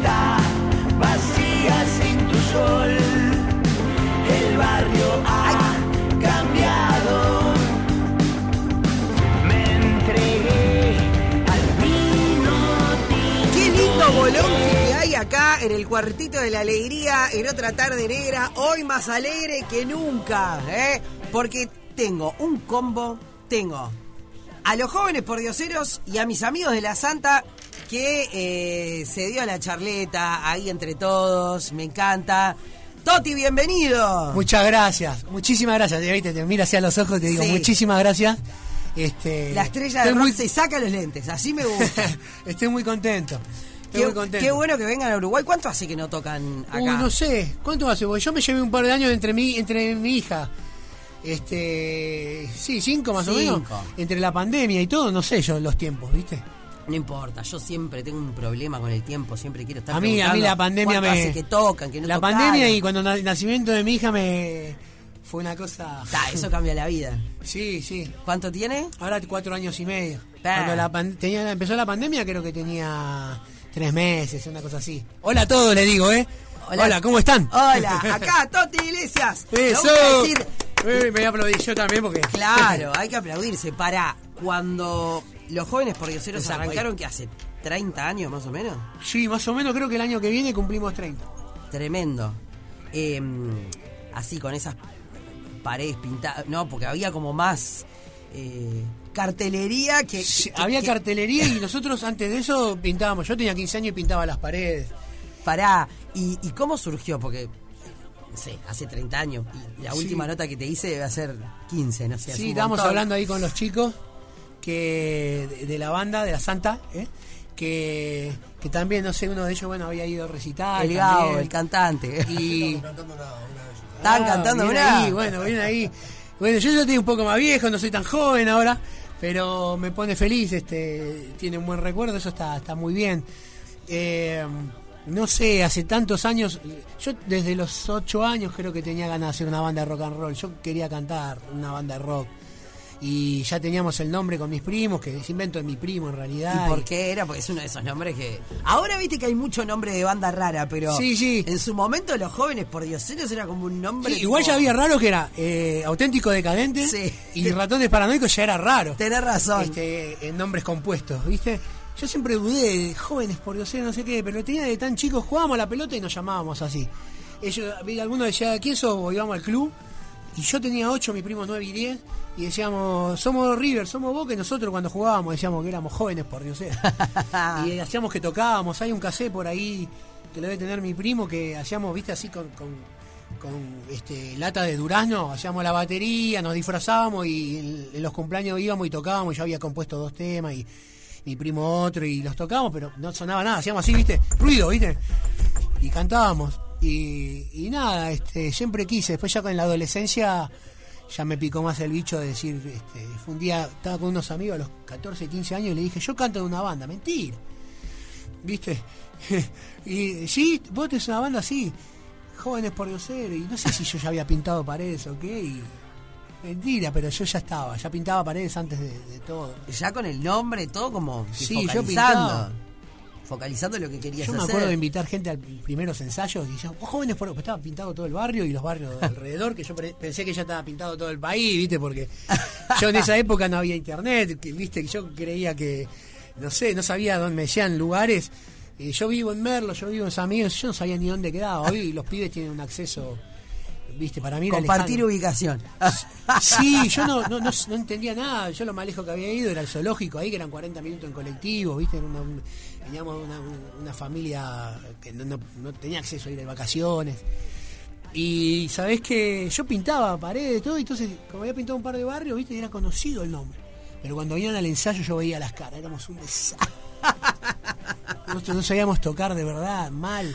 está vacía tu sol. El barrio ha cambiado. Me entregué al vino. Qué lindo bolón acá en el cuartito de la alegría, en otra tarde negra, hoy más alegre que nunca, ¿eh? Porque tengo un combo, tengo a los jóvenes pordioseros y a mis amigos de la Santa que eh, se dio la charleta ahí entre todos, me encanta. Toti, bienvenido. Muchas gracias, muchísimas gracias. Te, te mira hacia los ojos y te digo Sí. muchísimas gracias. Este, La estrella de rock muy, se saca los lentes, así me gusta. estoy muy contento. Estoy qué, muy contento. qué bueno que vengan a Uruguay. ¿Cuánto hace que no tocan acá? Uy, no sé, ¿cuánto hace? Porque yo me llevé un par de años entre mí, entre mi hija. Este, sí, cinco más o menos. Entre la pandemia y todo, no sé yo los tiempos, ¿viste? No importa, yo siempre tengo un problema con el tiempo, siempre quiero estar A mí, a mí la pandemia me. hace que tocan, que no La pandemia y cuando el nacimiento de mi hija me. Fue una cosa. Ta, eso cambia la vida. Sí, sí. ¿Cuánto tiene? Ahora cuatro años y medio. Cuando la pan- tenía, empezó la pandemia, creo que tenía tres meses, una cosa así. Hola a todos, le digo, ¿eh? Hola, ¿cómo están? Hola, acá Toti Iglesias. Eso. voy a decir, Eh, me voy a aplaudir yo también porque. claro, hay que aplaudirse. Para, cuando los jóvenes Te saco ahí. arrancaron, que hace 30 años más o menos, Sí, más o menos creo que el año que viene cumplimos 30. tremendo. Eh, así, con esas paredes pintadas, no, porque había como más eh, cartelería que... Sí, que- había que- cartelería y nosotros antes de eso pintábamos. Yo tenía 15 años y pintaba las paredes. Pará, ¿y, y cómo surgió? Porque, no sé, hace 30 años. Y la Sí. última nota que te hice debe ser 15, no sé. Sí, estábamos montón. hablando ahí con los chicos que de, de la banda, de la Santa, ¿eh? que, que también, no sé, uno de ellos, bueno, había ido a recitar. El Gao, el cantante. Y Estaban Ah, cantando bien una. ahí, bueno, bien ahí. Bueno, yo ya estoy un poco más viejo, no soy tan joven ahora, pero me pone feliz, este, tiene un buen recuerdo, eso está, está muy bien. Eh, no sé, hace tantos años, yo desde los ocho años creo que tenía ganas de hacer una banda de rock and roll. Yo quería cantar una banda de rock. Y ya teníamos el nombre con mis primos, que es invento de mi primo en realidad. ¿Y por qué era? Porque es uno de esos nombres que. Ahora viste que hay mucho nombre de banda rara, pero. Sí, sí. En su momento, los jóvenes por dioseros era como un nombre. Sí, igual ya había raro que era eh, auténtico decadente Sí. y ratones paranoicos ya era raro. Tenés razón. este, en nombres compuestos, ¿viste? Yo siempre dudé de jóvenes por Dios, no sé qué, pero tenía de tan chicos, jugábamos a la pelota y nos llamábamos así. Ellos, algunos decían, ¿quién sos? Íbamos al club. Y yo tenía 8, mi primo 9 y 10. Y decíamos, somos River, somos Boca. Y nosotros cuando jugábamos decíamos que éramos jóvenes por Dios. y hacíamos que tocábamos. Hay un cassette por ahí que lo debe tener mi primo que hacíamos, viste, así con, con, con, este, lata de durazno. Hacíamos la batería, nos disfrazábamos y en, en los cumpleaños íbamos y tocábamos. Yo había compuesto dos temas y mi primo otro y los tocábamos, pero no sonaba nada. Hacíamos así, viste, ruido, viste. Y cantábamos. Y, y nada, este, siempre quise. Después ya con la adolescencia ya me picó más el bicho de decir, este, fue un día, estaba con unos amigos a los 14, 15 años y le dije, yo canto en una banda, mentira. ¿Viste? y sí, vos tenés una banda así, jóvenes por Diosero, y no sé si yo ya había pintado paredes o qué, y mentira, pero yo ya estaba, ya pintaba paredes antes de, de todo. Ya con el nombre, todo como. Sí, yo pintaba. Focalizando lo que querías Yo me hacer. acuerdo de invitar gente a primeros ensayos y yo, "Oh, jóvenes por estaba pintado todo el barrio y los barrios de alrededor, que yo pensé que ya estaba pintado todo el país, viste, porque yo en esa época no había internet, que, viste, que yo creía que, no sé, no sabía dónde me decían lugares. Y yo vivo en Merlo, yo vivo en San Miguel, yo no sabía ni dónde quedaba. Hoy los pibes tienen un acceso, viste, para mí era Compartir lejano. ubicación. Sí, yo no, no, no, no entendía nada. Yo lo más lejos que había ido era el zoológico, ahí que eran 40 minutos en colectivo, ¿viste? Era una, un- teníamos una, una familia que no, no- no tenía acceso a ir de vacaciones. Y sabés que yo pintaba paredes, todo, y entonces, como había pintado un par de barrios, ¿viste? Era conocido el nombre. Pero cuando venían al ensayo yo veía las caras, éramos un desastre. Nosotros no sabíamos tocar de verdad, mal.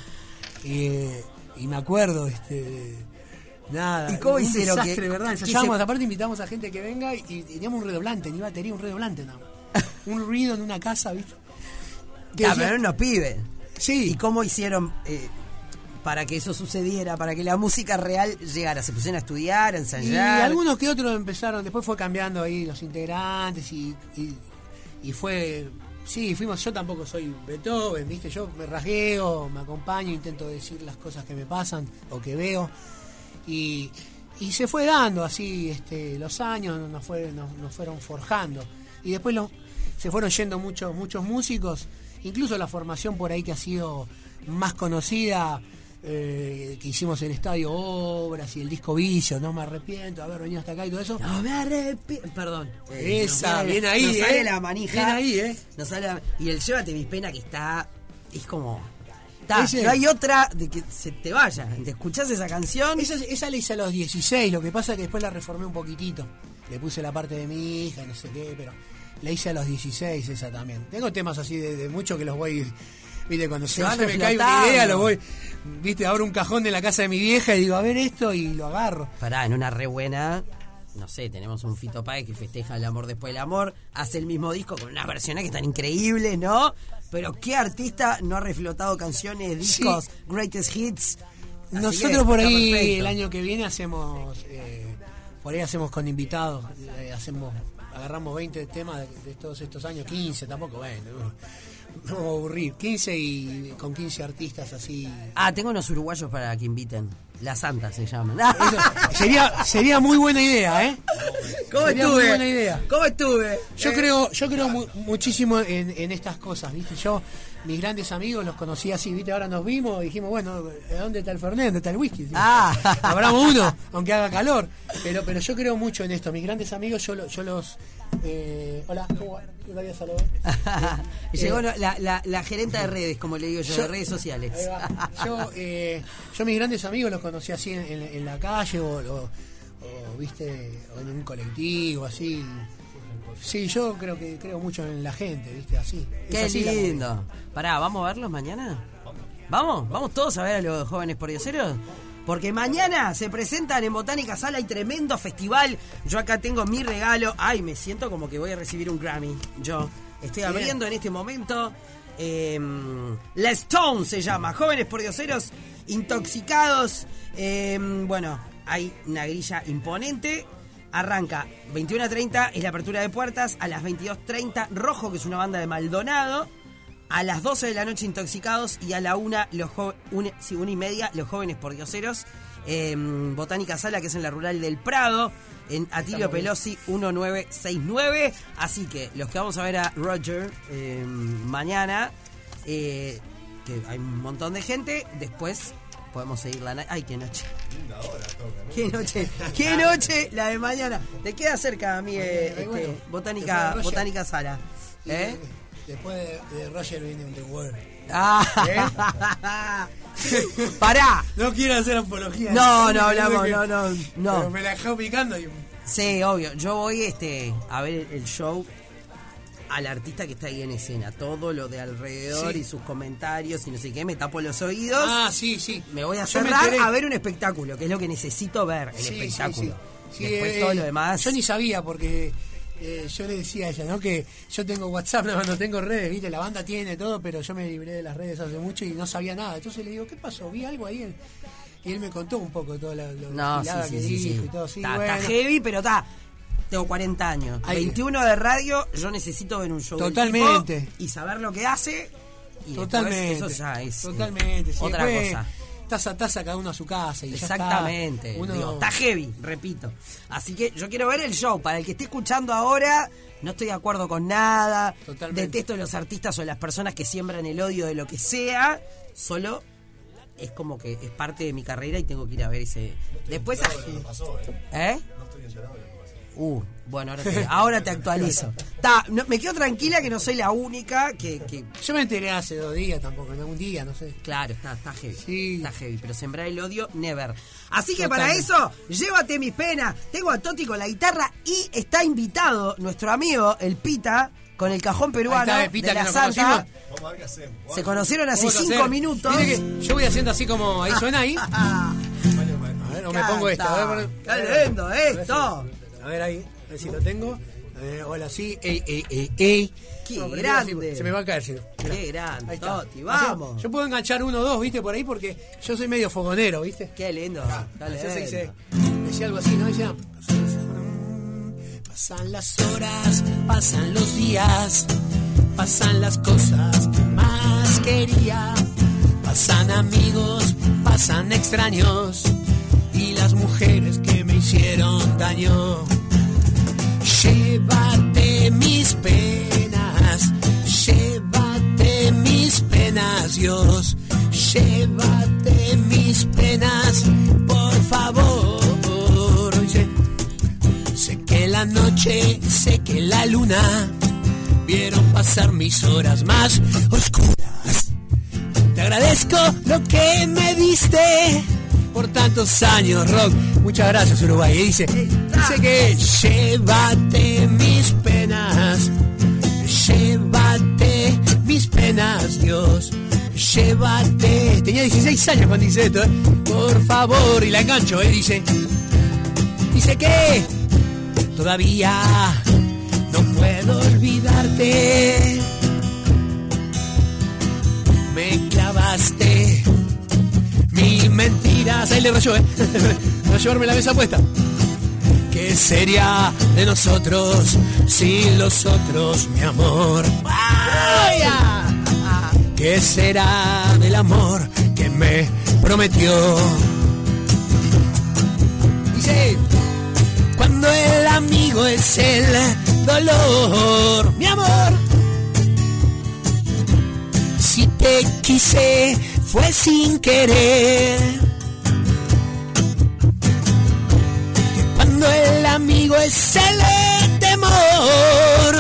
Eh, y me acuerdo, este. Nada. ¿Y cómo hicieron Desastre, que- ¿verdad? se- aparte invitamos a gente que venga y, y teníamos un redoblante, ni batería, un redoblante nada más. un ruido en una casa, ¿viste? Ah, pero unos pibes. sí. ¿Y cómo hicieron eh, para que eso sucediera, para que la música real llegara? ¿Se pusieron a estudiar, a Y ensayar? algunos que otros empezaron, después fue cambiando ahí los integrantes y, y, y fue sí, fuimos, yo tampoco soy Beethoven, ¿viste? Yo me rasgueo, me acompaño, intento decir las cosas que me pasan o que veo. Y, y se fue dando así este, los años, nos, fue, nos, nos fueron forjando. Y después lo- se fueron yendo muchos, muchos músicos, incluso la formación por ahí que ha sido más conocida, eh, que hicimos el Estadio Obras y el disco Vicio, no me arrepiento de haber venido hasta acá y todo eso. No me arrepiento. Perdón. Esa, nos bien ahí, Nos sale eh. la manija. Bien ahí, eh. Nos sale la- Y el Llévate mis penas que está. Es como. Está, Ese- no hay otra de que se te vaya. Te escuchás esa canción. Esa, esa la hice a los 16, lo que pasa es que después la reformé un poquitito. Le puse la parte de mi hija, no sé qué, pero la hice a los 16 esa también. Tengo temas así de, de mucho que los voy, viste, cuando se, van me cae una idea, lo voy, viste, abro un cajón de la casa de mi vieja y digo, a ver esto y lo agarro. Pará, en una re buena. No sé, tenemos un Fito Páez que festeja el amor después del amor. Hace el mismo disco con unas versiones que están increíbles, ¿no? Pero ¿qué artista no ha reflotado canciones, discos, greatest hits? Así Nosotros por ahí perfecto. el año que viene hacemos, eh, por ahí hacemos con invitados, eh, hacemos, agarramos 20 temas de, de todos estos años, 15, tampoco, bueno, no, a aburrir, 15 y con 15 artistas así. Ah, tengo unos uruguayos para que inviten. La Santa se llaman. Eso sería, sería muy buena idea, ¿eh? ¿Cómo Sería muy estuve? buena idea. ¿Cómo estuve? Yo Eh, creo, yo creo mu- muchísimo en, en estas cosas, ¿viste? Yo, mis grandes amigos los conocí así, ¿viste? Ahora nos vimos y dijimos, bueno, ¿dónde está el Fernet? ¿Dónde está el whisky? Ah. Abramos uno, aunque haga calor. Pero, pero yo creo mucho en esto. Mis grandes amigos, yo, lo- yo los. eh, hola, ¿cómo va? Y Llegó Eh, la, la, la gerenta de redes, como le digo yo, de redes sociales. Yo, eh, yo mis grandes amigos los conocí así en, en- en la calle o, o- o, viste o en un colectivo así. Sí, yo creo que creo mucho en la gente, viste, así. Qué así lindo. Pará, ¿vamos a verlos mañana? ¿Vamos? ¿Vamos todos a ver a los jóvenes por dioseros? Porque mañana se presentan en Botánica Sala, hay tremendo festival. Yo acá tengo mi regalo. Ay, me siento como que voy a recibir un Grammy. Yo estoy abriendo en este momento. eh, la Stone se llama. Jóvenes por dioseros intoxicados. Eh, bueno, hay una grilla imponente. Arranca 21 a 30 es la apertura de puertas. A las 22.30 Rojo, que es una banda de Maldonado. A las 12 de la noche Intoxicados y a la 1, los jo- une- sí, una y media, Los Jóvenes por Dioseros. en Botánica Sala, que es en la Rural del Prado, en Atilio Pelosi 1969. Así que los que vamos a ver a Roger eh, mañana, eh, que hay un montón de gente, después podemos seguir la... ¡Ay, qué noche! ¡Qué noche! ¡Qué noche la de mañana! Te queda cerca a mí, eh, este, bueno, después Botánica, de Roger. Botánica Sala. ¿Eh? Después de, de Roger viene The World. Ah. Pará. No quiero hacer apología. No, no hablamos, que- no, no, no. Pero me la dejó picando y. Sí, obvio. Yo voy este a ver el show al artista que está ahí en escena. Todo lo de alrededor Sí. y sus comentarios y no sé qué. Me tapo los oídos. Ah, sí, sí. me voy a cerrar a ver un espectáculo, que es lo que necesito ver, el Sí, espectáculo. sí. Después eh, todo lo demás. Yo ni sabía porque eh, yo le decía a ella, ¿no? Que yo tengo WhatsApp, no, no tengo redes, ¿viste? La banda tiene todo, pero yo me libré de las redes hace mucho y no sabía nada. Entonces le digo, ¿qué pasó? Vi algo ahí. en- Y él me contó un poco toda la, lo- No, sí, que dijo y todo. Sí, está, bueno. está heavy, pero está. Tengo 40 años. Ahí. 21 de radio, yo necesito ver un show del Totalmente. tipo y saber lo que hace. Y después Totalmente. eso ya es eh, Totalmente. sí. otra Después, cosa. Taza a taza cada uno a su casa y ya está. Exactamente. Uno- Digo, está heavy, repito. Así que yo quiero ver el show. Para el que esté escuchando ahora, no estoy de acuerdo con nada. Totalmente. Detesto los artistas o las personas que siembran el odio de lo que sea. Solo es como que es parte de mi carrera y tengo que ir a ver ese. Después. ¿Eh? Uh, bueno, ahora te, ahora te actualizo. Ta, no- me quedo tranquila que no soy la única que, que Yo me enteré hace dos días tampoco, no, un día, no sé. Claro, está, está heavy. Sí. Está heavy, pero sembrar el odio, never. Así que para eso, llévate mis penas. Tengo a Toti con la guitarra y está invitado nuestro amigo, el Pita, con el cajón peruano está, el Pita de que la Santa. conocimos. Se conocieron hace Vamos a cinco hacer- minutos. Que yo voy haciendo así como, ahí suena ahí. A ver, o me pongo esto. A ver, Está lindo esto. A ver ahí, a ver si lo tengo. Eh, hola, sí, ey, ey, ey, ey. Qué grande. se me va a caer, si no. Qué grande, Ahí está. Toti, vamos. yo puedo enganchar uno o dos, ¿viste? Por ahí, porque yo soy medio fogonero, ¿viste? Qué lindo. Dale, Yo se dice- lindo. decía algo así, ¿no? Decía, pasan las horas, pasan los días, pasan las cosas que más quería. Pasan amigos, pasan extraños y las mujeres que me hicieron daño. Dios. Llévate mis penas, por favor. Dice, Sé que la noche, sé que la luna vieron pasar mis horas más oscuras. Te agradezco lo que me diste por tantos años, Rock. Muchas gracias, Uruguay. Y dice, dice que llévate mis penas, llévate mis penas, Dios. Llévate. Tenía 16 años cuando dice esto, ¿eh? Por favor, y la engancho, ¿eh? Dice, dice que todavía no puedo olvidarte. Me clavaste mil mentiras. Ahí le rayó, ¿eh? No llevarme la mesa puesta. ¿Qué sería de nosotros sin los otros, mi amor? ¿Qué será del amor que me prometió? Dice, cuando el amigo es el dolor, mi amor. Si te quise fue sin querer. Que cuando el amigo es el temor.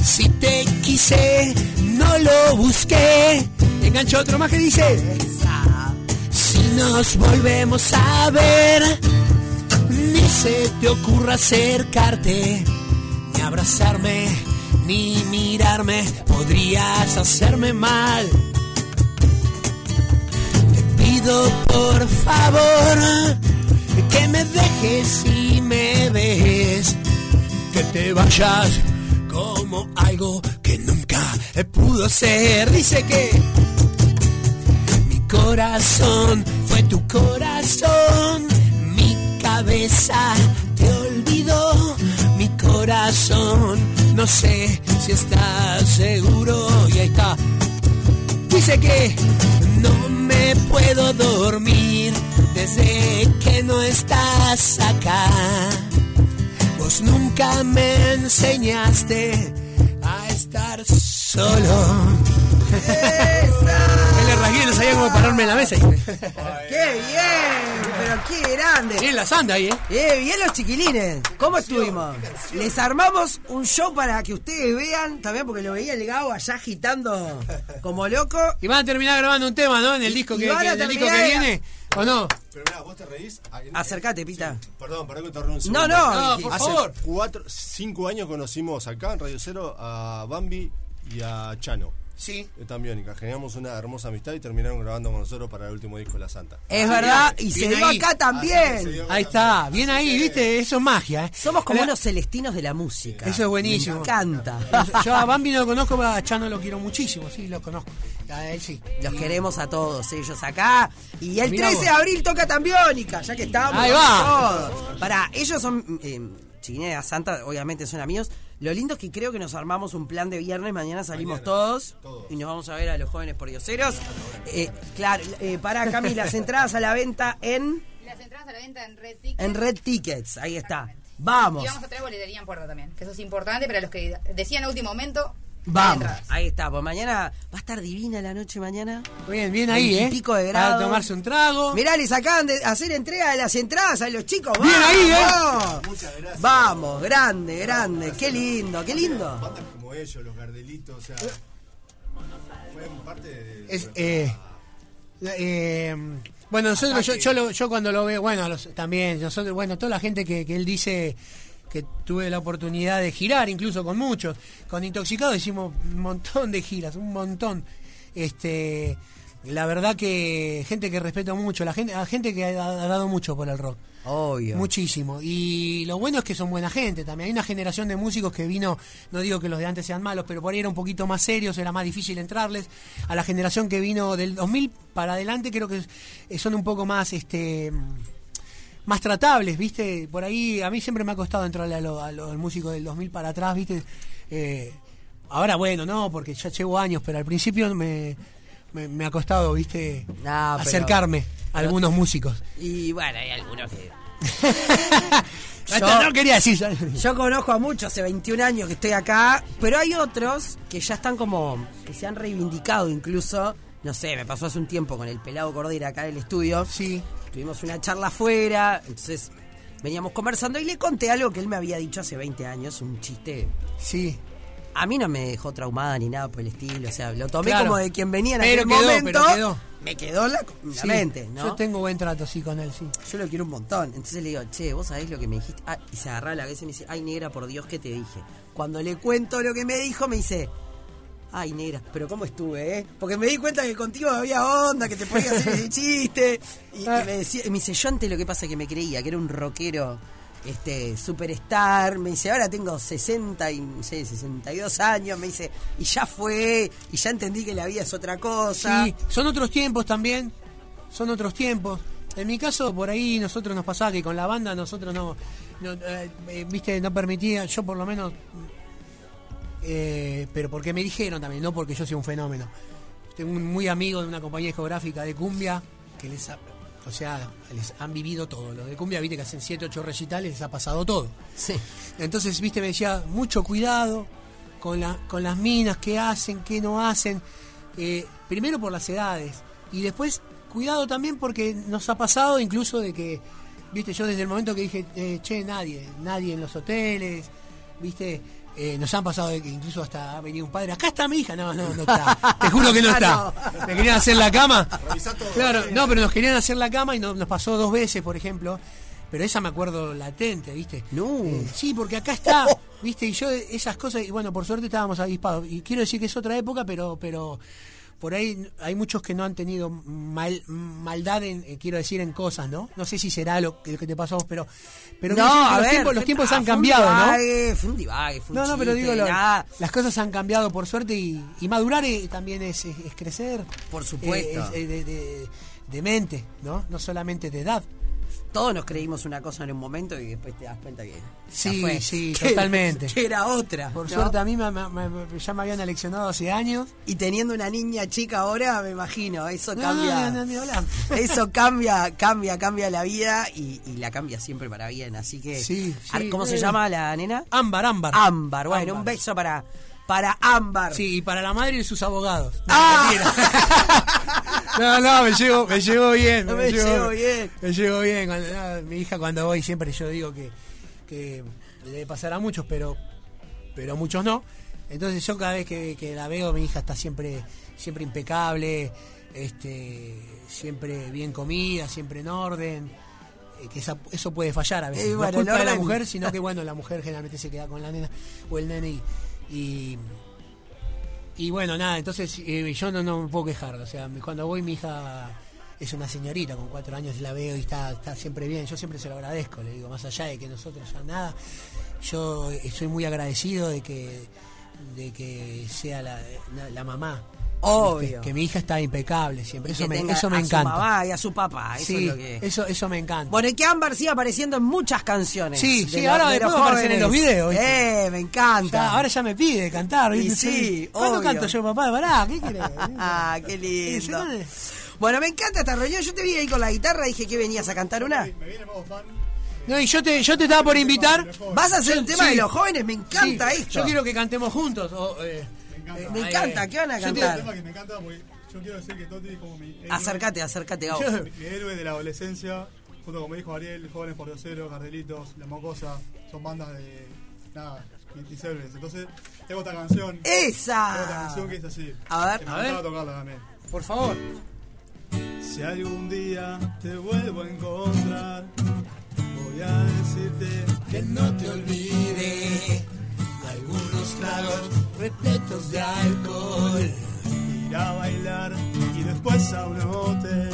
Si te quise, no lo busqué. Engancho otro más que dice. Si nos volvemos a ver, ni se te ocurra acercarte, ni abrazarme, ni mirarme, podrías hacerme mal. Te pido por favor que me dejes y me ves, que te vayas como algo que nunca pudo ser. Dice que mi corazón fue tu corazón, mi cabeza te olvidó, mi corazón, no sé si estás seguro, y ahí está. Dice que no me puedo dormir desde que no estás acá. Vos nunca me enseñaste a estar solo. Me le rasgué, no sabía cómo pararme en la mesa. ¡Qué bien! Pero qué grande. Bien la sanda ahí, ¿eh? Eh, bien los chiquilines. ¿Cómo estuvimos? Les armamos un show para que ustedes vean, también porque lo veía el Gabo allá agitando como loco. Y van a terminar grabando un tema, ¿no? En el disco que, y van que- a en el disco que terminar- viene, ¿o no? Pero mirá, vos te reís. Ah, Acércate, Pita. Perdón, perdón que te un No, segundo. no. No, por Hace favor. cuatro, cinco años conocimos acá en Radio Cero a Bambi y a Chano. Sí. Eh, También, generamos una hermosa amistad y terminaron grabando con nosotros para el último disco de La Santa. Es verdad, y bien se dio acá también. dio Ahí está, bien ahí, ¿viste? Eso es magia, ¿eh? Somos como La- unos celestinos de la música. Eso es buenísimo. Me encanta. Yo a Bambi no lo conozco, pero a Chano lo quiero muchísimo, sí, lo conozco. A él sí. Los queremos a todos ellos acá. Y el Mirá 13 de abril toca Tambiónica, ya que estamos. Ahí va. Para, ellos son. Eh, Chiquinera Santa, obviamente son amigos. Lo lindo es que creo que nos armamos un plan de viernes. Mañana salimos todos, y nos vamos a ver a los jóvenes por dioseros. Eh, claro, eh, para Cami, las entradas a la venta en, Las entradas a la venta en Red Ticket. en Red Tickets. Ahí está. Vamos. Y vamos a traer boletería en puerta también, que eso es importante para los que decían a último momento. Vamos. Ahí está. Pues mañana va a estar divina la noche mañana. Bien, bien ahí, ¿eh? Veintipico de Para grados. tomarse un trago. Mirá, les acaban de hacer entrega de las entradas a los chicos. Bien ¡Vamos! ahí, ¿eh? Muchas gracias. Vamos, grande, grande. Qué lindo, qué lindo. Bandas como ellos, los Gardelitos, o sea. Fue parte de. Es, eh, eh, bueno, nosotros, yo, yo, lo- yo cuando lo veo, bueno, los- también, nosotros, bueno, toda la gente que, que él dice que tuve la oportunidad de girar, incluso con muchos, con Intoxicados hicimos un montón de giras, un montón. Este, la verdad que gente que respeto mucho, la gente, gente que ha, ha dado mucho por el rock. Obvio. Muchísimo. Y lo bueno es que son buena gente también. Hay una generación de músicos que vino, no digo que los de antes sean malos, pero por ahí era un poquito más serios, era más difícil entrarles. A la generación que vino del 2000 para adelante creo que eh, son un poco más, este más tratables, ¿viste? Por ahí a mí siempre me ha costado entrarle a lo- a los músicos del 2000 para atrás, ¿viste? Eh, ahora, bueno, no, porque ya llevo años, pero al principio me, me, me ha costado, ¿viste? No, pero- acercarme a algunos músicos. Y bueno, hay algunos que. Hasta no quería decir. Yo conozco a muchos, hace 21 años que estoy acá, pero hay otros que ya están como, que se han reivindicado incluso. No sé, me pasó hace un tiempo con el pelado Cordera acá en el estudio. Sí. Tuvimos una charla afuera, entonces veníamos conversando y le conté algo que él me había dicho hace 20 años, un chiste. Sí. A mí no me dejó traumada ni nada por el estilo, o sea, lo tomé Claro. como de quien venía en Pero aquel quedó, momento. pero quedó. Me quedó la, en la Sí. mente, ¿no? Yo tengo buen trato, sí, con él, sí. Yo lo quiero un montón. Entonces le digo, che, vos sabés lo que me dijiste. Ah, y se agarra la cabeza y me dice, ay, negra, por Dios, ¿qué te dije? Cuando le cuento lo que me dijo, me dice, ay, negra, pero ¿cómo estuve, eh? Porque me di cuenta que contigo había onda, que te podía hacer ese chiste. Y, y me, decía, me dice, yo antes lo que pasa es que me creía que era un rockero este superstar, me dice, ahora tengo 60 y no sé, 62 años, me dice, y ya fue, y ya entendí que la vida es otra cosa. Sí, son otros tiempos también. Son otros tiempos. En mi caso, por ahí nosotros nos pasaba que con la banda nosotros no, no, eh, eh, viste, no permitía, yo por lo menos, eh, pero porque me dijeron también, no porque yo sea un fenómeno. Tengo un muy amigo de una compañía discográfica de cumbia que les ha, o sea, les han vivido todo. Los de cumbia, viste que hacen 7, 8 recitales, les ha pasado todo. Sí. Entonces, viste, me decía, mucho cuidado con, la, con las minas, qué hacen, qué no hacen. Eh, primero por las edades. Y después, cuidado también porque nos ha pasado incluso de que, viste, yo desde el momento que dije, eh, che, nadie, nadie en los hoteles, viste, eh, nos han pasado de que incluso hasta ha venido un padre, acá está mi hija, no, no, no está, te juro que no está. Me querían hacer la cama. Revisá todo. Claro, no, pero nos querían hacer la cama y no- nos pasó dos veces, por ejemplo. Pero esa me acuerdo latente, ¿viste? No. Eh, sí, porque acá está, ¿viste? Y yo esas cosas, y bueno, por suerte estábamos avispados. Y quiero decir que es otra época, pero pero por ahí hay muchos que no han tenido mal, maldad, en, eh, quiero decir, en cosas, ¿no? No sé si será lo, que- lo que te pasó a vos, pero, pero que los, tiempos, los tiempos ah, han cambiado, ¿no? Fue un divague, fue un No, no, pero digo, lo- las cosas han cambiado por suerte y, y madurar eh, también es, es- es crecer. Por supuesto. Eh, es- eh, de, de- de mente, ¿no? No solamente de edad. Todos nos creímos una cosa en un momento y después te das cuenta que. Sí, fue. sí, Que- totalmente. Que era otra. Por ¿no? suerte a mí me- ya me habían aleccionado hace años. Y teniendo una niña chica ahora, me imagino, eso cambia. no, no. Eso cambia, cambia, cambia la vida y, y la cambia siempre para bien. Así que. Sí, sí, Ar- ¿Cómo se llama la nena? Ámbar, ámbar. Ámbar. Bueno, Ámbar. un beso para, para Ámbar. Sí, y para la madre y sus abogados. No, Ah. no, no, me llevo, me llevo bien. Me llevo bien. Me llevo bien. Cuando- no, mi hija cuando voy siempre yo digo que, que le debe pasar a muchos, pero, pero a muchos no. Entonces yo cada vez que, que la veo, mi hija está siempre, siempre impecable, este, siempre bien comida, siempre en orden. eh, Que esa- eso puede fallar a veces. Y no bueno, es culpa el de la mujer, sino que bueno, la mujer generalmente se queda con la nena o el nene y, y y bueno, nada, entonces eh, yo no, no me puedo quejar. O sea, cuando voy, mi hija es una señorita con cuatro años, la veo y está, está siempre bien. Yo siempre se lo agradezco, le digo, más allá de que nosotros ya nada. Yo estoy muy agradecido de que, de que sea la- la mamá. Obvio. Que mi hija está impecable siempre. Eso Que me, eso me a encanta. su mamá y a su papá. Eso sí, es lo que. eso, eso me encanta. Bueno, y que Ámbar sigue apareciendo en muchas canciones. Sí, de sí, lo- ahora de los después va a aparecer en los videos, ¿viste? Eh, me encanta. Ya, ahora ya me pide cantar. Y ¿viste? sí, ¿Cuándo obvio. canto yo, papá? Pará, ¿qué querés? Ah, qué Y lindo. Bueno, me encanta esta reunión. Yo te vi ahí con la guitarra, dije que venías a cantar una. Me viene fan. No, y yo te, yo te estaba por invitar. ¿Vas a hacer Yo- un tema sí. de los jóvenes? Me encanta Sí, esto. Yo quiero que cantemos juntos. o, eh, encanta. Me encanta. ¿qué van a Yo cantar? Un tema que me encanta porque yo quiero decir que Toti es como mi héroe, Acércate, acércate, Gabo. Yo- mi héroe de la adolescencia, junto con mi hijo Ariel, Jóvenes por Diosero, Cardelitos, La Mocosa, son bandas de, nada, 26 Entonces, tengo esta canción, tengo esta ¡Esa! canción que es así. A ver. Que me A ver. tocarla también. Por favor. Si algún día te vuelvo a encontrar, voy a decirte Que no te olvide algunos tragos repletos de alcohol. ir a bailar y después a un hotel.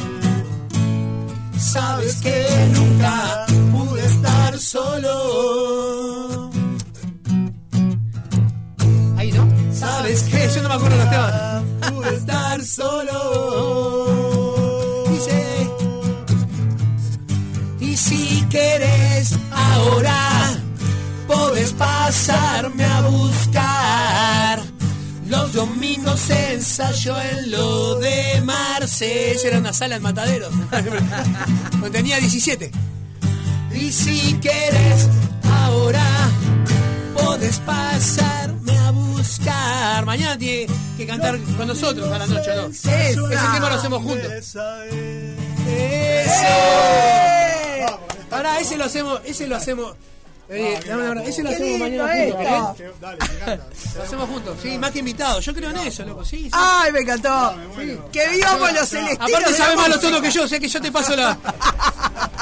Sabes que nunca pude estar solo. Ahí no. Sabes que yo no me acuerdo los temas. Pude estar solo. Dice. Y si Podés pasarme a buscar. Los domingos ensayo en lo de Marce. Esa era una sala en Mataderos. Cuando tenía 17. Y si quieres, ahora podés pasarme a buscar. Mañana tiene que cantar con nosotros a la noche, ¿no? Ese tema lo hacemos juntos. Es. ¡Eso! Ahora, ese lo hacemos, ese lo hacemos. Eh, ese lo hacemos mañana juntos. ¿querés? Que- Dale, me encanta. Lo hacemos juntos, sí, más que invitados. Yo creo en eso, loco, sí. sí. ¡Ay, me encantó! Que vivamos los celestinos. Aparte de sabe la más los tonos que yo, o sea que yo te paso la.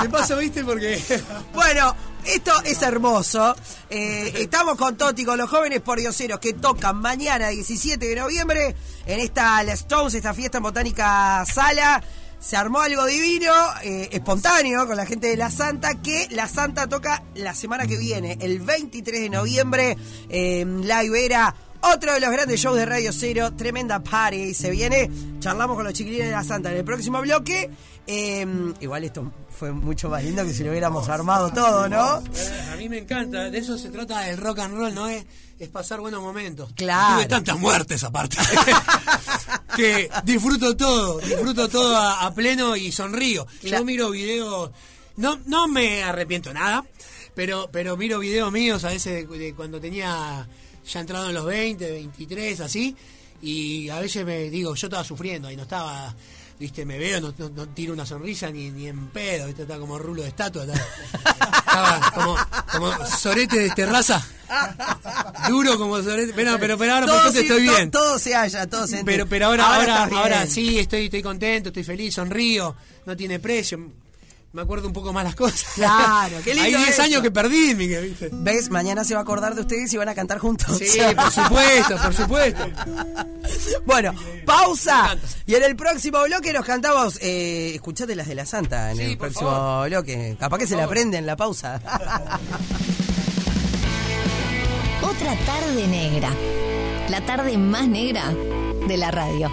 Te paso, viste, porque. Bueno, esto es hermoso. Eh, estamos con Toti, con los jóvenes por dioseros que tocan mañana, 17 de noviembre, en esta La Stones, esta fiesta en Botánica Sala. Se armó algo divino, eh, espontáneo, con la gente de La Santa, que La Santa toca la semana que viene, el 23 de noviembre, en La Ibera. Otro de los grandes shows de Radio Cero, tremenda party, se viene. Charlamos con los chiquilines de La Santa en el próximo bloque. Eh, igual esto fue mucho más lindo que si lo hubiéramos armado todo, ¿no? A mí me encanta, de eso se trata el rock and roll, ¿no? Es, es pasar buenos momentos. Claro. Tuve tantas muertes aparte. que disfruto todo, disfruto todo a, a pleno y sonrío. Claro. Yo miro videos, no, no me arrepiento nada, pero, pero miro videos míos a veces de, de cuando tenía ya entrado en los 20, 23, así, y a veces me digo, yo estaba sufriendo y no estaba... Viste, me veo, no, no- no tiro una sonrisa ni, ni en pedo, ¿viste? Estaba como rulo de estatua. Estaba, como, como sorete de terraza. Duro como sorete. Pero, pero, pero ahora por todo, suerte sí, estoy to- bien. todo se halla, todo se entiende. Pero, pero ahora, ahora, bien. ahora, sí, estoy, estoy contento, estoy feliz, sonrío, no tiene precio. Me acuerdo un poco más las cosas. Claro, qué lindo Hay 10 eso. años que perdí, Miguel, ¿viste? ¿Ves? Mañana se va a acordar de ustedes y van a cantar juntos. Sí, por supuesto, por supuesto. Bueno, pausa. Y en el próximo bloque nos cantamos. Eh, escuchate las de la Santa en Sí, el próximo favor. bloque. Capaz que se la favor. aprenden en la pausa. Otra tarde negra. La tarde más negra de la radio.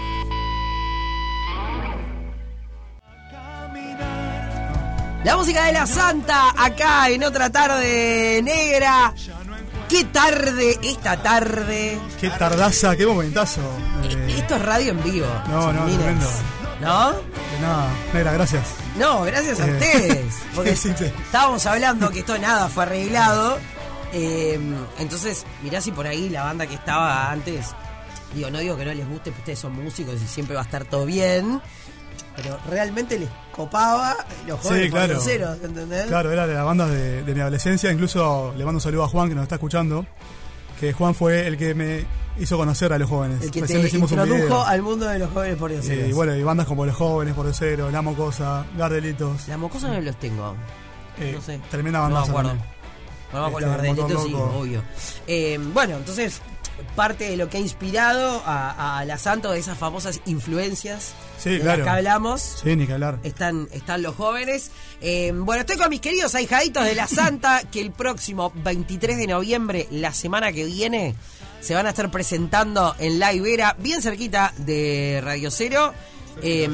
La música de la Santa acá en otra tarde negra. Qué tarde esta tarde. Qué tardaza, qué momentazo. Eh, Eh, Esto es radio en vivo. No, no, chiquilines. tremendo. ¿No? de nada, negra, gracias. No, gracias a Eh, ustedes. Porque sí, sí. estábamos hablando que esto nada fue arreglado. eh, entonces, mirá si por ahí la banda que estaba antes. Digo, no digo que no les guste, porque ustedes son músicos y siempre va a estar todo bien. Pero realmente les copaba los jóvenes Sí, claro. ¿entendés? Claro, era de las bandas de, de mi adolescencia. Incluso le mando un saludo a Juan que nos está escuchando. Que Juan fue el que me hizo conocer a los jóvenes. El que Recién te hicimos un introdujo video. al mundo de los jóvenes por Eh, y bueno, y bandas como Los Jóvenes, Por Cero, La Mocosa, Gardelitos. La mocosa no los tengo. Eh, no sé. Tremenda No me banda acuerdo. No me acuerdo, Este, Gardelitos Motor sí, obvio. Eh, bueno, entonces, parte de lo que ha inspirado a, a la Santo, de esas famosas influencias Sí, de claro. las que hablamos, Sí, ni que hablar. están, están los jóvenes. Eh, bueno, estoy con mis queridos ahijaditos de la Santa, que el próximo 23 de noviembre, la semana que viene, se van a estar presentando en La Ibera, bien cerquita de Radio Cero. Eh,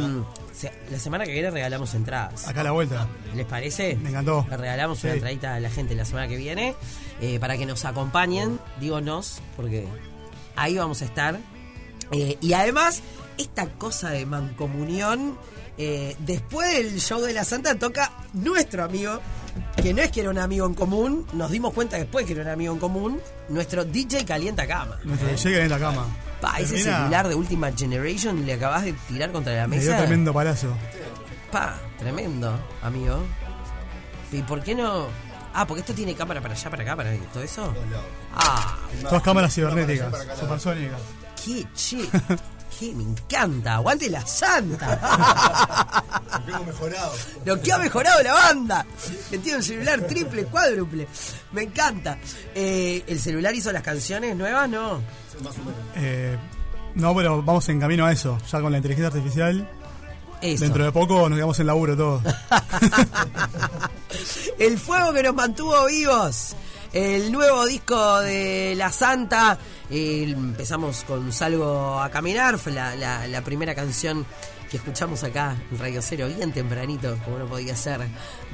se- la semana que viene regalamos entradas. Acá a la vuelta. ¿Les parece? Me encantó. Le regalamos una entradita a la gente la semana que viene eh, para que nos acompañen. Digo nos, porque ahí vamos a estar. Eh, y además, esta cosa de mancomunión, eh, después del show de la Santa toca nuestro amigo, que no es que era un amigo en común, nos dimos cuenta después que era un amigo en común, nuestro DJ Calienta Cama. Nuestro en la cama. Pa, ese Termina- celular de última generation le acabas de tirar contra la Me dio mesa. tremendo palazo. Pa, tremendo, amigo. ¿Y por qué no? Ah, porque esto tiene cámara para allá, para acá, para todo eso. Ah, Todas cámaras cibernéticas, supersónicas. qué che. Qué, me encanta. Aguante la santa. Hemos mejorado. Lo que ha mejorado la banda. Que tiene un celular triple, cuádruple. Me encanta. Eh, ¿El celular hizo las canciones nuevas? No. Eh, no, pero vamos en camino a eso. Ya con la inteligencia artificial. Eso. Dentro de poco nos quedamos en laburo todos. El fuego que nos mantuvo vivos. El nuevo disco de La Santa Eh, empezamos con Salgo a Caminar, fue la, la- la primera canción que escuchamos acá en Radio Cero, bien tempranito, como no podía ser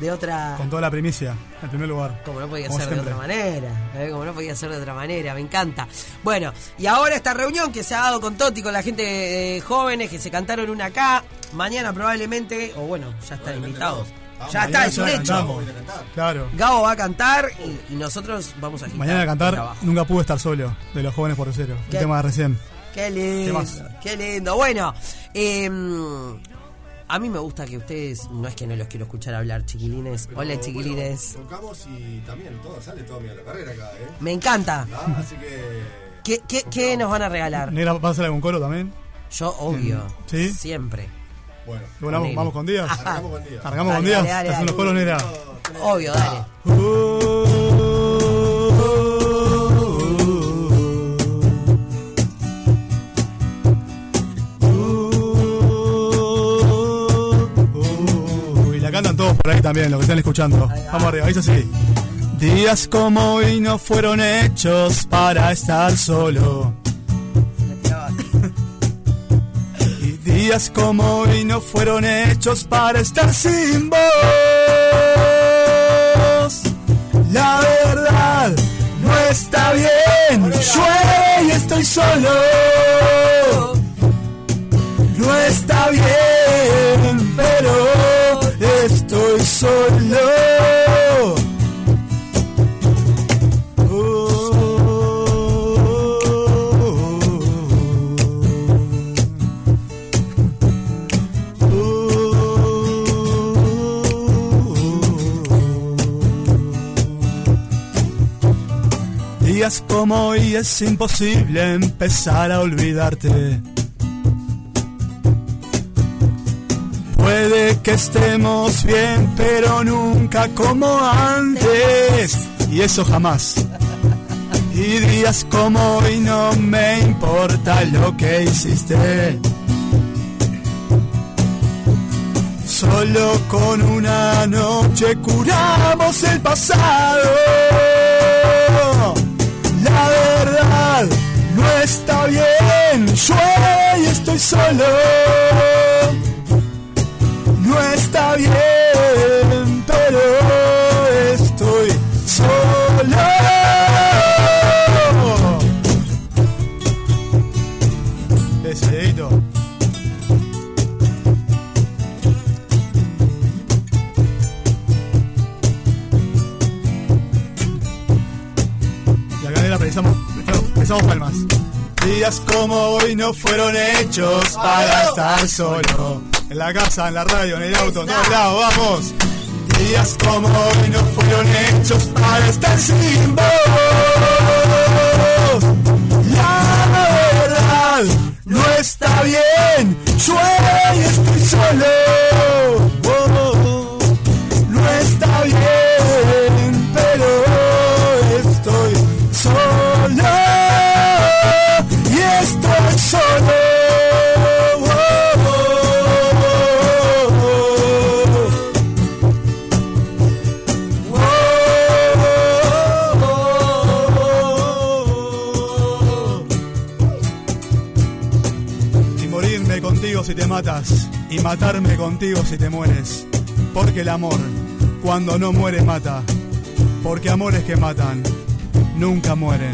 de otra... Con toda la primicia, en primer lugar. Como no podía Como ser de otra manera, ¿eh? como no podía ser de otra manera, me encanta. Bueno, y ahora esta reunión que se ha dado con Toti, con la gente eh, jóvenes que se cantaron una acá, mañana probablemente, o bueno, ya están invitados. Ya está, es un hecho. Claro. Gabo va a cantar y, y nosotros vamos a agitar Mañana a cantar. Nunca pude estar solo, de los jóvenes por cero. El tema de recién. Qué lindo, qué lindo. Bueno, eh, a mí me gusta que ustedes, no es que no los quiero escuchar hablar, chiquilines. Pero, Hola, chiquilines. bueno, tocamos y también todo sale todo bien la carrera acá, ¿eh? Me encanta. Ah, así que. ¿Qué, qué, qué nos van a regalar? ¿Negra va a hacer algún coro también? Yo, obvio. ¿Sí? Siempre. Bueno, vamos, vamos con Díaz. arrancamos con día. Arrancamos con Dale, Díaz. dale, dale, Hacen los dale. coros negra. Obvio, dale. Y la cantan todos por ahí también, los que están escuchando. Vamos arriba, dice así. Días como hoy no fueron hechos para estar solo. Días como hoy no fueron hechos para estar sin voz. La verdad no está bien. Llueve y estoy solo. No está bien, pero estoy solo. Hoy es imposible empezar a olvidarte. Puede que estemos bien, pero nunca como antes. Y eso jamás. Y días como hoy no me importa lo que hiciste. Solo con una noche curamos el pasado. No está bien. Llueve y estoy solo no está bien, pero pensamos palmas. Días como hoy no fueron hechos para estar solo. En la casa, en la radio, en el auto, en todos lados, vamos. Días como hoy no fueron hechos para estar sin voz. La verdad no está bien. Llueve matarme contigo si te mueres. Porque el amor, cuando no muere, mata. Porque amores que matan, nunca mueren.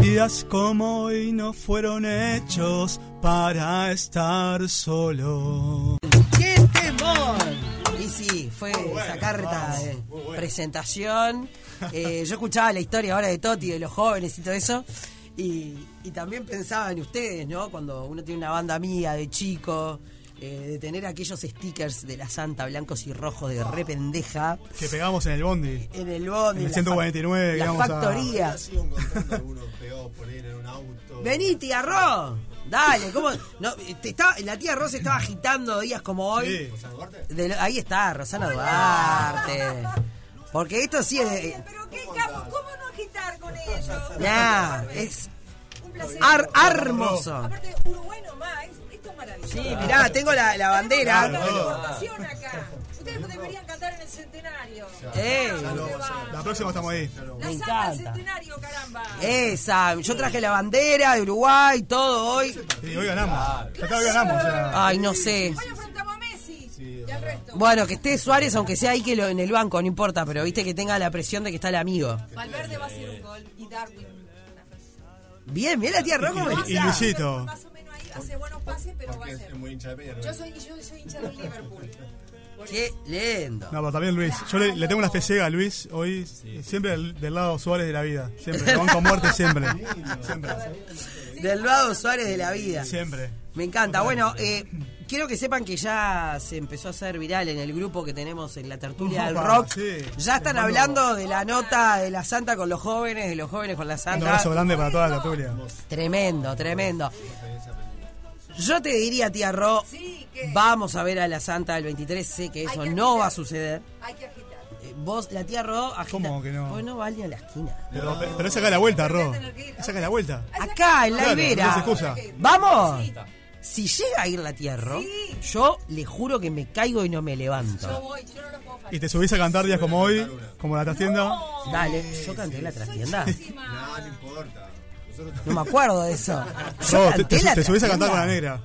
Días como hoy no fueron hechos para estar solo. ¡Qué temor! Y sí, fue esa carta de presentación. Eh, yo escuchaba la historia ahora de Toti, de los jóvenes y todo eso. Y, y también pensaba en ustedes, ¿no? Cuando uno tiene una banda amiga de chico, eh, de tener aquellos stickers de la Santa blancos y rojos de re pendeja Que pegamos en el bondi. en el bondi. En el la 149 fa- que La íbamos a- factoría. Ya. Vení, tía Ro. Dale, ¿cómo? No, te estaba, la tía Ro se estaba agitando días como hoy. Sí. ¿Rosana Duarte? De ahí está, Rosana Duarte. Porque esto sí es. de- Pero qué capo, ¿cómo no agitar con ellos? Nah, es. Ar- hermoso. Aparte, Uruguay nomás, es- esto es maravilloso. Sí, mirá, tengo la, la bandera. Acá. Ustedes deberían cantar en el centenario. Eh, La próxima estamos ahí. La Me santa del encanta. centenario, caramba. esa, yo traje la bandera de Uruguay, todo hoy. Sí, hoy ganamos. Acá hoy ganamos. o sea. Ay, no sé. Hoy a Messi y al resto. Bueno, que esté Suárez, aunque sea ahí que lo, en el banco, no importa, pero viste que tenga la presión de que está el amigo. Valverde va a hacer un gol y Darwin. Bien, bien la tía Rojo. Y Luisito. Más o menos ahí hace buenos pases, pero va a ser. es muy hincha de Peña. Yo soy, yo soy hincha del Liverpool. Qué lindo. No, pero también Luis. Yo le, le tengo una fe ciega a Luis hoy, siempre del, del lado Suárez de la vida. Siempre, con con muerte siempre. Siempre. Del lado Suárez de la vida. Siempre. Me encanta. Bueno, eh, quiero que sepan que ya se empezó a hacer viral en el grupo que tenemos en la tertulia del rock. sí. Ya están hablando de la nota de la santa con los jóvenes, de los jóvenes con la Un santa. abrazo grande para toda la tertulia. Tremendo, tremendo. Yo te diría, tía Ro, Sí, vamos a ver a la santa del 23. Sé que eso que no va a suceder. hay que agitar. Eh, Vos, la tía Ro, agita. ¿Cómo que no? Pues no vale a la esquina. Pero, pero es acá la vuelta, Ro. Es acá la vuelta. Acá, en la Claro, Ibera. no se excusa. Si llega a ir la tierra, yo le juro que me caigo y no me Yo levanto. voy, yo no lo puedo fallar. Y te subís a cantar días como hoy, como la trastienda. Dale, yo canté en la trastienda. No, no importa. Nosotros No me acuerdo de eso. Yo Ro, te, canté te- la te subís a cantar con la negra.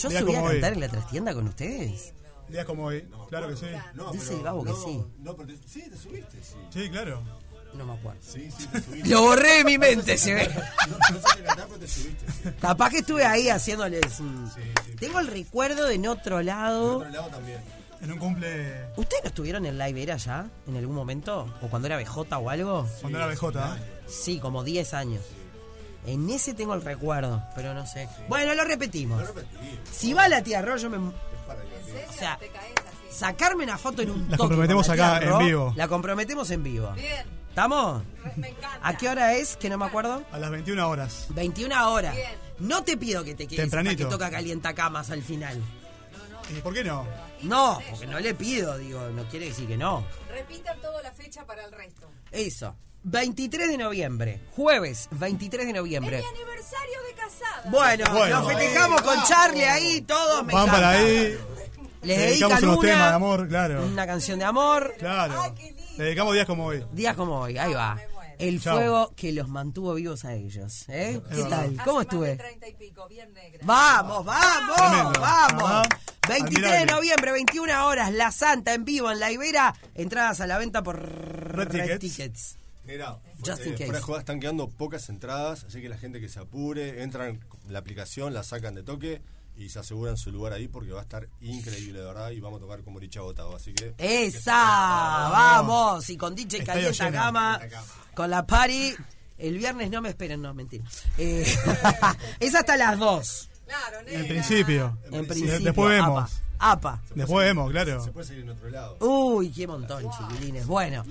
Yo subí a hoy. cantar en la trastienda con ustedes. Días como hoy. Claro que sí. No, Dice Gabo que no, sí. No, pero te- sí, te subiste, sí. Sí, claro. No me acuerdo. Sí, sí, te subiste. Lo borré de mi mente, se ve. No, no sé qué cantar, pero te subiste. Sí. Capaz que estuve ahí haciéndoles. un- Tengo el recuerdo de en otro lado. otro lado también. En un cumple ¿Ustedes no estuvieron en Live Era ya? ¿En algún momento? ¿O cuando era BJ o algo? cuando era BJ. ¿eh? Sí, como 10 años. En ese tengo el recuerdo, pero no sé. Bueno, lo repetimos. Si va la tía Ro, yo me. O sea, Te caes así. sacarme una foto en un La toque comprometemos con la acá tía en vivo. La comprometemos en vivo. Bien, ¿Estamos? me encanta. ¿A qué hora es? Que no me acuerdo. A las 21 horas. 21 horas. Bien. No te pido que te quedes hasta Tempranito. que toca calientacamas al final. ¿Y por qué no? No, porque no le pido, digo, no quiere decir que no. Repitan toda la fecha para el resto. Eso. 23 de noviembre, jueves 23 de Es noviembre. mi aniversario de casada. Bueno, Bueno. nos festejamos con Charlie ahí, todos me Van para ahí. Les Le dedicamos unos una, temas de amor, claro. una canción de amor. Claro. Ay, qué lindo. Le dedicamos días como hoy. Días como hoy, ahí va. muero. El Chao. fuego que los mantuvo vivos a ellos. ¿eh? ¿Qué verdad. tal? Hace ¿Cómo más de estuve? 30 y pico, bien negra. Vamos, vamos, Tremendo. vamos. Ajá. 23 de noviembre, 21 horas, La Santa en vivo en La Ibera. Entradas a la venta por Red Tickets. Tickets. Mira, Just in case. fuera están quedando pocas entradas, así que la gente que se apure, entran en la aplicación, la sacan de toque y se aseguran su lugar ahí porque va a estar increíble, de verdad, y vamos a tocar con Moricha Botado, así que... Esa, vamos. Y con DJ Calienta. Gama, con la party. El viernes no me esperen, no, mentira. Eh, es hasta las 2. Claro, negra. En principio. En principio. Después vemos. Apa. apa. Después vemos, claro. Se puede seguir en otro lado. Uy, qué montón, chiquilines. Bueno,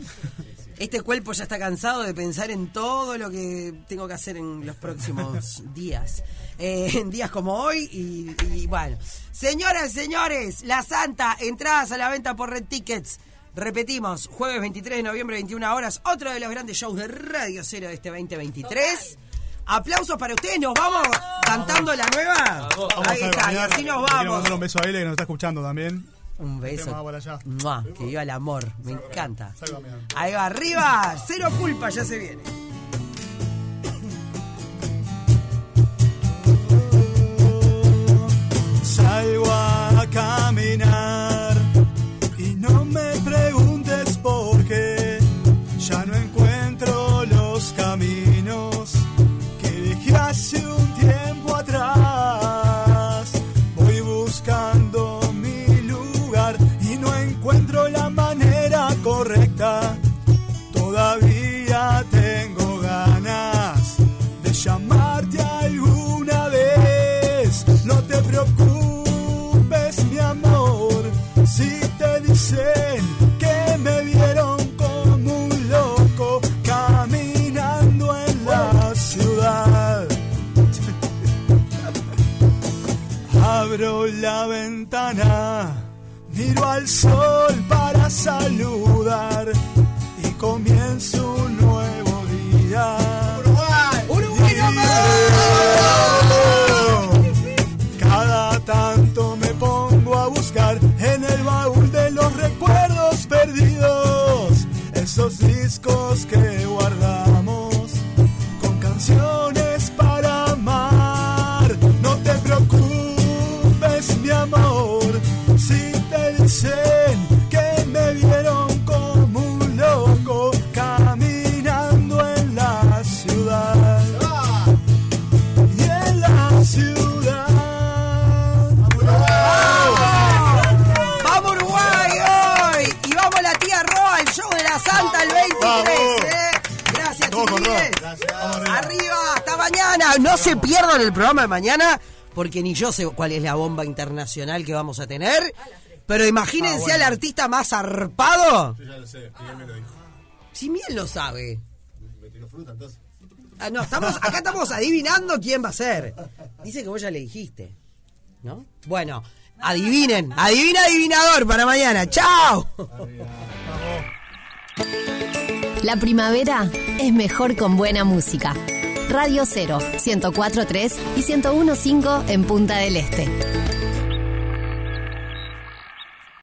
este cuerpo ya está cansado de pensar en todo lo que tengo que hacer en los próximos días. Eh, en días como hoy y, y bueno. Señoras, señores, La Santa, entradas a la venta por Red Tickets. Repetimos, jueves 23 de noviembre, 21 horas, otro de los grandes shows de Radio Cero de este 2023. Aplausos para ustedes, nos vamos cantando la nueva. Vamos Ahí a está, y así nos vamos. mandar un beso a él que nos está escuchando también. Un beso. Mua, que viva el amor, me encanta. Ahí va, arriba, cero culpa, ya se viene. Salgo a pierdan el programa de mañana, porque ni yo sé cuál es la bomba internacional que vamos a tener. Pero imagínense al artista más zarpado. Yo ya lo sé, Miguel me lo dijo. Si Miel lo sabe. Me tiró fruta entonces. Ah, no, estamos, acá estamos adivinando quién va a ser. Dice que vos ya le dijiste. ¿No? Bueno, adivinen. Adivina adivinador para mañana. ¡Chao! La primavera es mejor con buena música. Radio 0, 104.3 y 101.5 en Punta del Este.